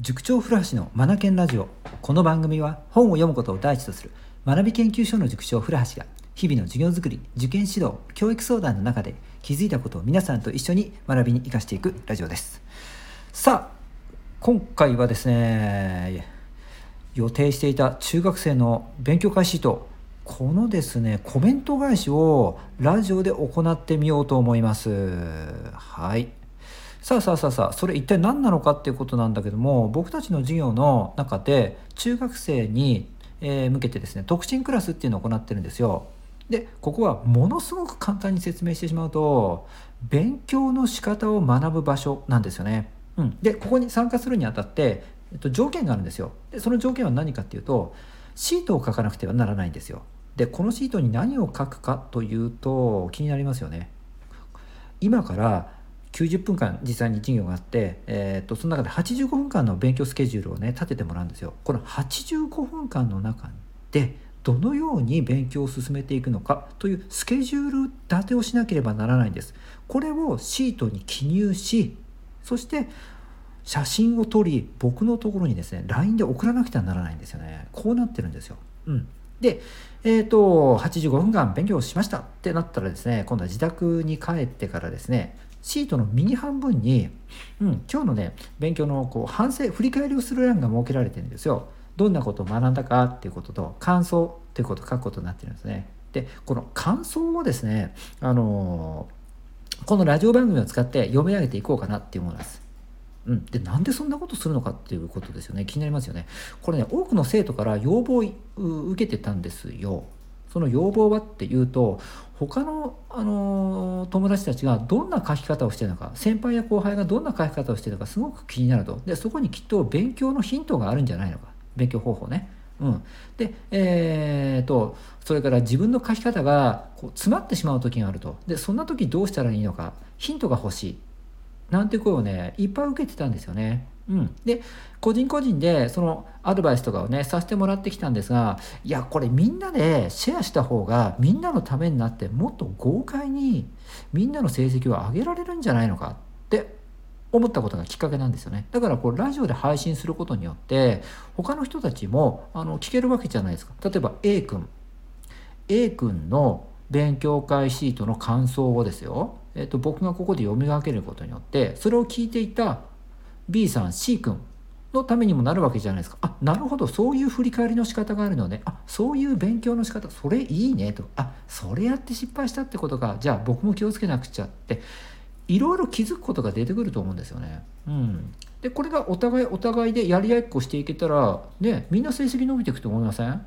塾長古橋のマナケンラジオ。この番組は本を読むことを第一とする学び研究所の塾長古橋が日々の授業づくり受験指導教育相談の中で気づいたことを皆さんと一緒に学びに生かしていくラジオです。さあ今回はですね予定していた中学生の勉強会シートこのですねコメント返しをラジオで行ってみようと思います。はい。さあさあさあさあそれ一体何なのかっていうことなんだけども僕たちの授業の中で中学生に、え向けてですね特進クラスっていうのを行ってるんですよ。でここはものすごく簡単に説明してしまうと勉強の仕方を学ぶ場所なんですよね。うん、でここに参加するにあたって、えっと、条件があるんですよ。でその条件は何かっていうとシートを書かなくてはならないんですよ。でこのシートに何を書くかというと気になりますよね。今から90分間実際に授業があって、えーと、その中で85分間の勉強スケジュールをね立ててもらうんですよ。この85分間の中でどのように勉強を進めていくのかというスケジュール立てをしなければならないんです。これをシートに記入しそして写真を撮り僕のところにですね LINE で送らなくてはならないんですよね。こうなってるんですよ。うん、で、えーと、85分間勉強しましたってなったらですね今度は自宅に帰ってからですねシートの右半分に、うん、今日のね勉強のこう反省振り返りをする欄が設けられてるんですよ。どんなことを学んだかっていうことと感想ということを書くことになってるんですね。でこの感想をですねあのー、このラジオ番組を使って読み上げていこうかなっていうものです。うん、でなんでそんなことするのかっていうことですよね気になりますよね。これね多くの生徒から要望を受けてたんですよ。その要望はっていうと他の、あの友達たちがどんな書き方をしてるのか先輩や後輩がどんな書き方をしてるのかすごく気になると。でそこにきっと勉強のヒントがあるんじゃないのか。勉強方法ね。うん、で、えーと、それから自分の書き方がこう詰まってしまう時があると。でそんな時どうしたらいいのか。ヒントが欲しい。なんて声をねいっぱい受けてたんですよね。うん、で個人個人でそのアドバイスとかをねさせてもらってきたんですがいやこれみんなでシェアした方がみんなのためになってもっと豪快にみんなの成績を上げられるんじゃないのかって思ったことがきっかけなんですよね。だからこうラジオで配信することによって他の人たちもあの聞けるわけじゃないですか。例えば A 君。A 君の勉強会シートの感想をですよ、えっと、僕がここで読み分けることによってそれを聞いていた B さん C 君のためにもなるわけじゃないですか。あなるほど。そういう振り返りの仕方があるのね。あそういう勉強の仕方。それいいね。と。あそれやって失敗したってことか。じゃあ僕も気をつけなくちゃって。いろいろ気づくことが出てくると思うんですよね。うん、でこれがお互いお互いでやり合いっこしていけたらねみんな成績伸びていくと思いません？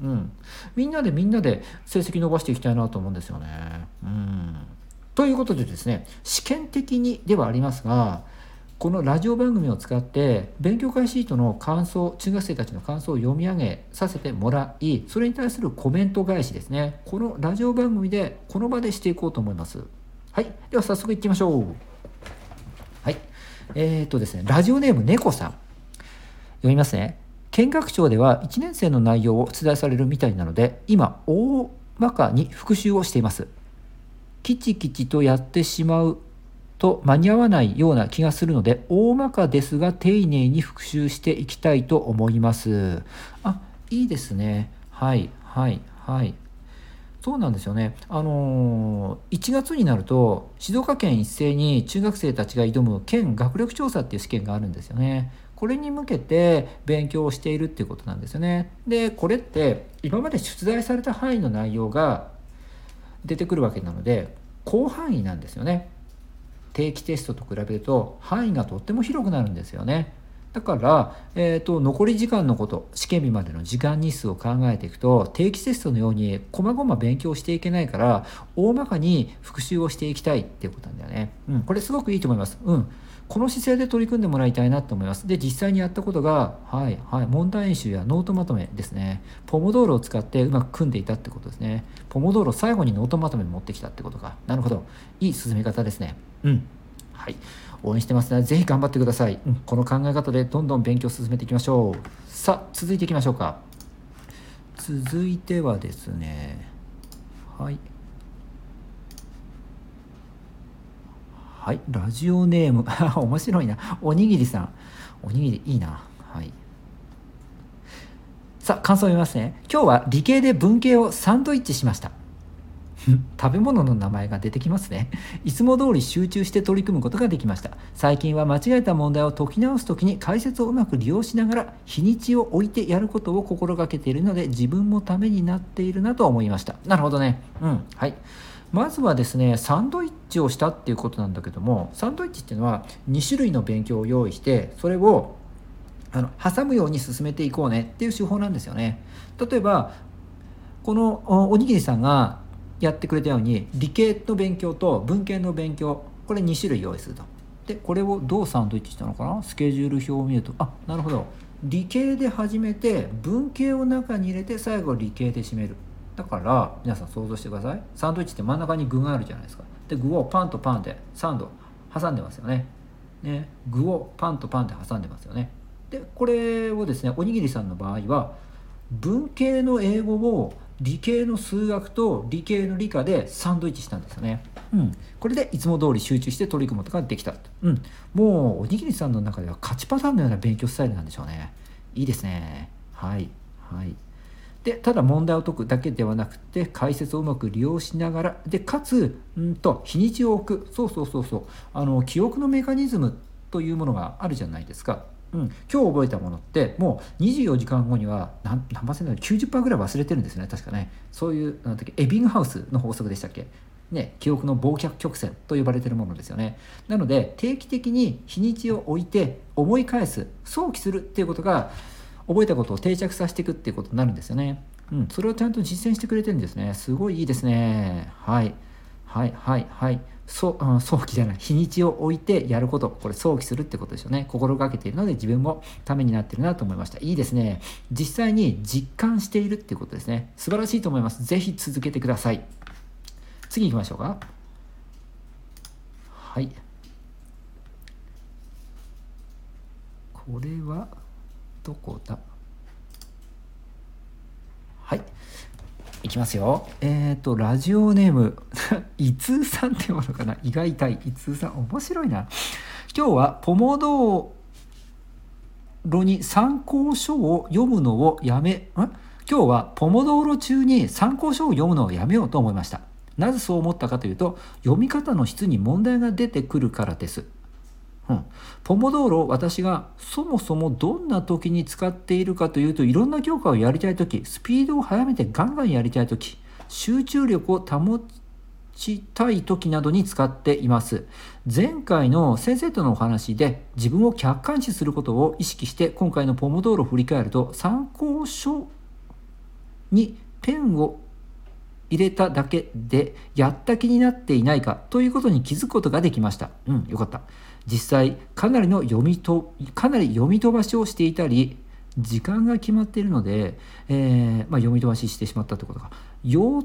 うん、みんなでみんなで成績伸ばしていきたいなと思うんですよね。うん、ということでですね試験的にではありますがこのラジオ番組を使って勉強会シートの感想中学生たちの感想を読み上げさせてもらいそれに対するコメント返しですね。このラジオ番組でこの場でしていこうと思います。はい。では早速いってみましょう。はい。えー、っとですねラジオネーム猫さん。読みますね。見学長では1年生の内容を出題されるみたいなので今大まかに復習をしています。キチキチとやってしまうと間に合わないような気がするので大まかですが丁寧に復習していきたいと思います。あいいですね。はいはいはい。そうなんですよね。あのー、1月になると静岡県一斉に中学生たちが挑む県学力調査っていう試験があるんですよね。これに向けて勉強をしているっていうことなんですよね。でこれって今まで出題された範囲の内容が出てくるわけなので広範囲なんですよね。定期テストと比べると範囲がとっても広くなるんですよね。だから、えーと、残り時間のこと試験日までの時間日数を考えていくと定期テストのように細々勉強していけないから大まかに復習をしていきたいっていうことなんだよね。うん、これすごくいいと思います。うん。この姿勢で取り組んでもらいたいなと思います。で、実際にやったことが、はい、はい、問題演習やノートまとめですね。ポモドーロを使ってうまく組んでいたってことですね。ポモドーロ最後にノートまとめ持ってきたってことか。なるほど。いい進め方ですね。うん。はい。応援してますの、で、ぜひ頑張ってください。うん、この考え方でどんどん勉強を進めていきましょう。さあ、続いていきましょうか。続いてはですね、はい。はいラジオネーム 面白いなおにぎりさんおにぎりいいなはいさあ感想を読みますね今日は理系で文系をサンドイッチしました 食べ物の名前が出てきますね。いつも通り集中して取り組むことができました。最近は間違えた問題を解き直す時に解説をうまく利用しながら日にちを置いてやることを心がけているので自分もためになっているなと思いました。なるほどね。うん。はい。まずはですねサンドイッチをしたっていうことなんだけどもサンドイッチっていうのは2種類の勉強を用意してそれをあの挟むように進めていこうねっていう手法なんですよね。例えばこのおにぎりさんがやってくれたように理系の勉強と文系の勉強これ2種類用意すると。でこれをどうサンドイッチしたのかな？スケジュール表を見ると。あなるほど。理系で始めて文系を中に入れて最後理系で締める。だから皆さん想像してください。サンドイッチって真ん中に具があるじゃないですか。で具をパンとパンでサンド挟んでますよね。ね。具をパンとパンで挟んでますよね。でこれをですねおにぎりさんの場合は文系の英語を理系の数学と理系の理科でサンドイッチしたんですよね。うん、これでいつも通り集中して取り組むことができた。うん、もうおにぎりさんの中では勝ちパターンのような勉強スタイルなんでしょうね。いいですね。はい。はい。でただ問題を解くだけではなくて解説をうまく利用しながらでかつんと日にちを置くそうそうそうそうあの記憶のメカニズムというものがあるじゃないですかうん、今日覚えたものってもう24時間後には何何パーセント90%ぐらい忘れてるんですね。確かね。そういうなんだっけエビングハウスの法則でしたっけ？ね、記憶の忘却曲線と呼ばれてるものですよね。なので定期的に日にちを置いて思い返す想起するっていうことが覚えたことを定着させていくっていうことになるんですよね。うん。それをちゃんと実践してくれてるんですね。すごいいいですね。はい。はい。はい。はい。そ うん、早期じゃない。日にちを置いてやること。これ早期するってことですよね。心がけているので自分もためになってるなと思いました。いいですね。実際に実感しているっていうことですね。素晴らしいと思います。是非続けてください。次行きましょうか。はい。これはどこだはいいきますよ。えっ、ー、と、ラジオネーム、いつーさんっていうのかな？胃が痛い。いつーさん、面白いな。今日は、ポモドーロに参考書を読むのをやめ、ん？今日はポモドーロ中に参考書を読むのをやめようと思いました。なぜそう思ったかというと、読み方の質に問題が出てくるからです。うん、ポモドーロ私がそもそもどんな時に使っているかというといろんな教科をやりたい時スピードを速めてガンガンやりたい時集中力を保ちたい時などに使っています。前回の先生とのお話で自分を客観視することを意識して今回のポモドーロを振り返ると参考書にペンを入れただけでやった気になっていないかということに気づくことができました。うんよかった。実際かなりの読みとかなり読み飛ばしをしていたり時間が決まっているので、えー、まあ、読み飛ばししてしまったということか。要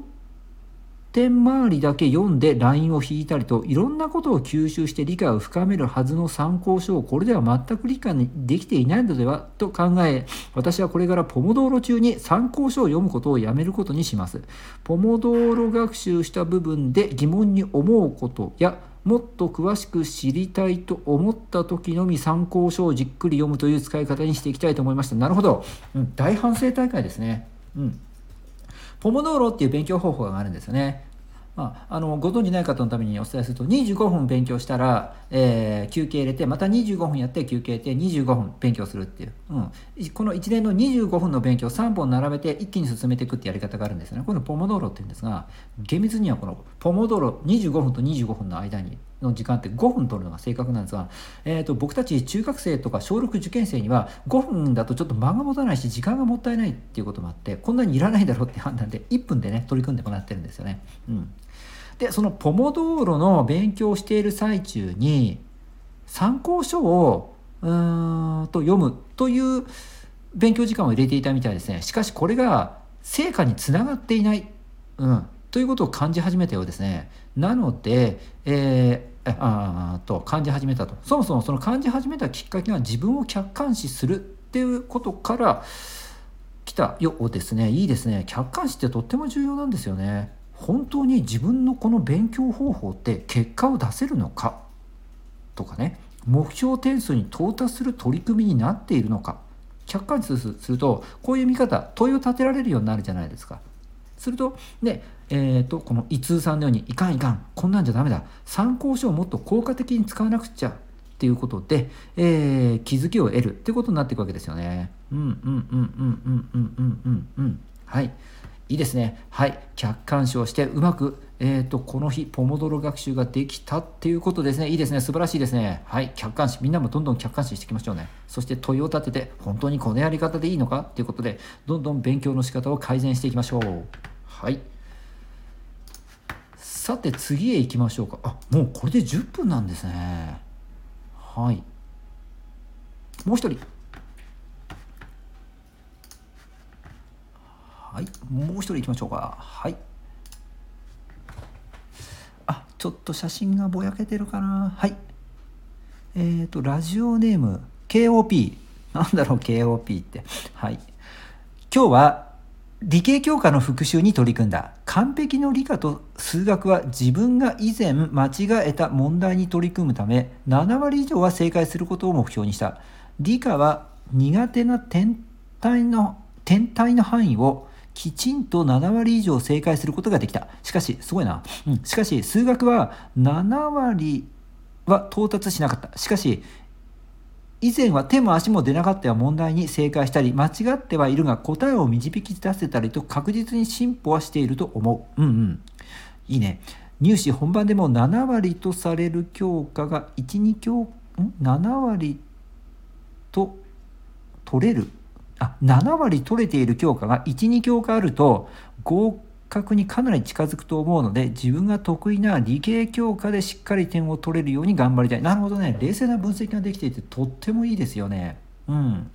点周りだけ読んでラインを引いたりといろんなことを吸収して理解を深めるはずの参考書をこれでは全く理解できていないのではと考え私はこれからポモドーロ中に参考書を読むことをやめることにしますポモドーロ学習した部分で疑問に思うことやもっと詳しく知りたいと思った時のみ参考書をじっくり読むという使い方にしていきたいと思いました。なるほど。うん、大反省大会ですね。うん。ポモドーロっていう勉強方法があるんですよね。まあ、あのご存じない方のためにお伝えすると25分勉強したら、えー、休憩入れてまた25分やって休憩って25分勉強するっていう、うん、この一連の25分の勉強3本並べて一気に進めていくってやり方があるんですよね。このポモドーロっていうんですが厳密にはこのポモドーロ25分と25分の間にの時間って5分取るのが正確なんですが、えーと、僕たち中学生とか小6受験生には5分だとちょっと間が持たないし時間がもったいないっていうこともあってこんなにいらないだろうって判断で1分でね取り組んでもらってるんですよね。うん。でそのポモドーロの勉強をしている最中に参考書をうんと読むという勉強時間を入れていたみたいですね。しかしこれが成果につながっていない、うん、ということを感じ始めたようですね。なので、え、あと感じ始めたと。そもそもその感じ始めたきっかけは自分を客観視するっていうことから来たようですね。いいですね。客観視ってとっても重要なんですよね。本当に自分のこの勉強方法って結果を出せるのか？とかね。目標点数に到達する取り組みになっているのか？客観視するとこういう見方問いを立てられるようになるじゃないですか。するとね、えーと、この伊通さんのようにいかんいかんこんなんじゃダメだ。参考書をもっと効果的に使わなくちゃっていうことで、えー、気づきを得る。っていうことになっていくわけですよね。うんうんうんうんうんうんうんうんうん。はい。いいですね。はい。客観視をしてうまくえーと、この日ポモドロ学習ができたっていうことですね。いいですね。素晴らしいですね。はい。客観視。みんなもどんどん客観視していきましょうね。そして問いを立てて本当にこのやり方でいいのかっていうことでどんどん勉強の仕方を改善していきましょう。はい。さて次へ行きましょうか。あもうこれで10分なんですね。はい。もう一人。はい。もう一人行きましょうか。はい。ちょっと写真がぼやけてるかな。はい。えっ、ー、とラジオネーム KOP なんだろう KOP って。はい。今日は理系教科の復習に取り組んだ。完璧の理科と数学は自分が以前間違えた問題に取り組むため7割以上は正解することを目標にした。理科は苦手な天体の天体の範囲をきちんと7割以上正解することができた。しかし、すごいな。うん、しかし、数学は7割は到達しなかった。しかし、以前は手も足も出なかった問題に正解したり、間違ってはいるが答えを導き出せたりと確実に進歩はしていると思う。うんうん。いいね。入試本番でも7割とされる教科が1、2教、ん ?7 割と取れるあ7割取れている教科が12教科あると合格にかなり近づくと思うので自分が得意な理系教科でしっかり点を取れるように頑張りたい。なるほどね。冷静な分析ができていてとってもいいですよね。うん。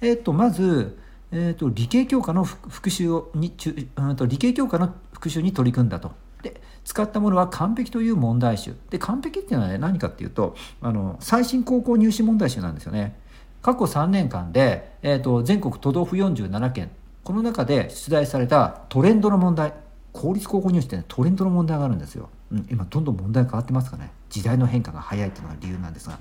えっ、とまずえーと、理系教科の復習をにうんと理系教科の復習に取り組んだと。で使ったものは完璧という問題集。で完璧っていうのは、ね、何かっていうとあの最新高校入試問題集なんですよね。過去3年間で、えーと、全国都道府47県この中で出題されたトレンドの問題公立高校入試って、ね、トレンドの問題があるんですよ、うん、今どんどん問題変わってますかね。時代の変化が早いっていうのが理由なんですが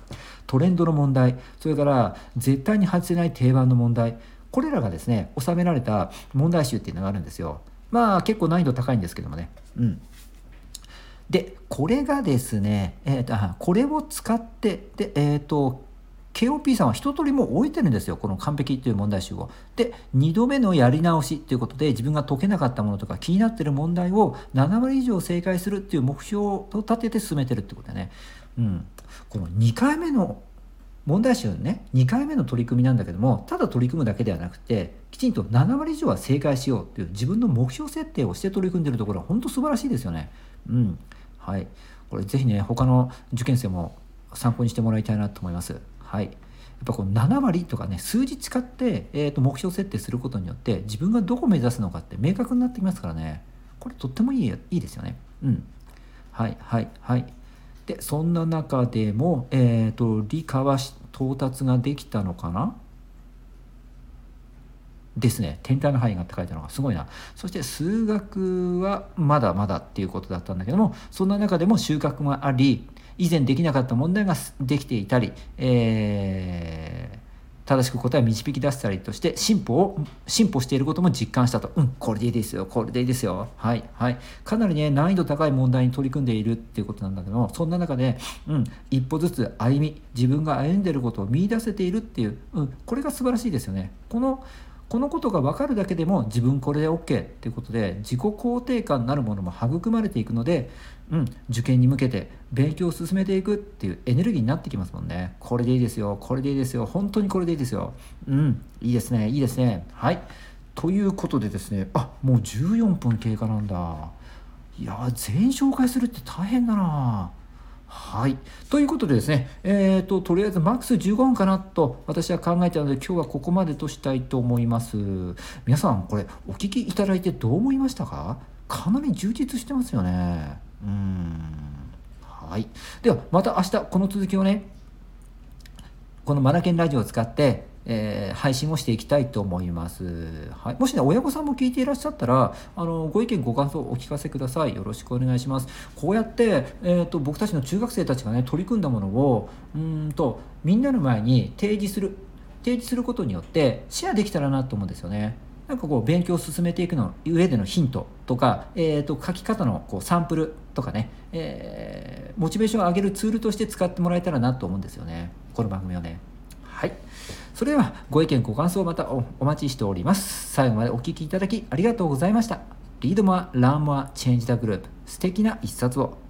トレンドの問題それから絶対に外せない定番の問題これらがですね収められた問題集っていうのがあるんですよ。まあ結構難易度高いんですけどもね。うん。でこれがですね、えーと、これを使ってで、えーと KOP さんは一通りも置いてるんですよこの完璧っていう問題集を。で2度目のやり直しっていうことで自分が解けなかったものとか気になってる問題を7割以上正解するっていう目標を立てて進めてるってことでね、うん、この2回目の問題集ね2回目の取り組みなんだけどもただ取り組むだけではなくてきちんと7割以上は正解しようっていう自分の目標設定をして取り組んでるところは本当素晴らしいですよね。うん、はいこれぜひね他の受験生も参考にしてもらいたいなと思います。はい、やっぱこの7割とかね数字使って、えー、と目標設定することによって自分がどこを目指すのかって明確になってきますからね。これとってもいいいいですよね。うん。はいはいはい。でそんな中でも、えーと、理科は到達ができたのかな？ですね。天体の範囲がって書いてあるのが。すごいな。そして数学はまだまだっていうことだったんだけどもそんな中でも収穫があり以前できなかった問題ができていたり、えー、正しく答えを導き出したりとして進歩を進歩していることも実感したと。うんこれでいいですよこれでいいですよ。はいはい。かなりね難易度高い問題に取り組んでいるっていうことなんだけどもそんな中で、うん、一歩ずつ歩み自分が歩んでいることを見いだせているっていう、うん、これが素晴らしいですよね。このこのことが分かるだけでも自分これで OK っていうことで自己肯定感なるものも育まれていくので、うん、受験に向けて勉強を進めていくっていうエネルギーになってきますもんね。これでいいですよこれでいいですよ本当にこれでいいですよ。うんいいですねいいですね。はい。ということでですねあもう14分経過なんだ。いや全員紹介するって大変だな。はい。ということでですね、えーと、とりあえずマックス15分かなと私は考えてたので今日はここまでとしたいと思います。皆さんこれお聞きいただいてどう思いましたか？かなり充実してますよね。うん。はい。ではまた明日この続きをね、このマナケンラジオを使ってえー、配信をしていきたいと思います、はい、もしね親御さんも聞いていらっしゃったらあのご意見ご感想お聞かせください。よろしくお願いします。こうやって、えーと、僕たちの中学生たちがね取り組んだものをうんとみんなの前に提示する提示することによってシェアできたらなと思うんですよね。なんかこう勉強を進めていくの上でのヒントとか、えー、と書き方のこうサンプルとかね、えー、モチベーションを上げるツールとして使ってもらえたらなと思うんですよね。この番組をね。それではご意見ご感想またお待ちしております。最後までお聴きいただきありがとうございました。 Read more, learn more, change the globe。素敵な一冊を。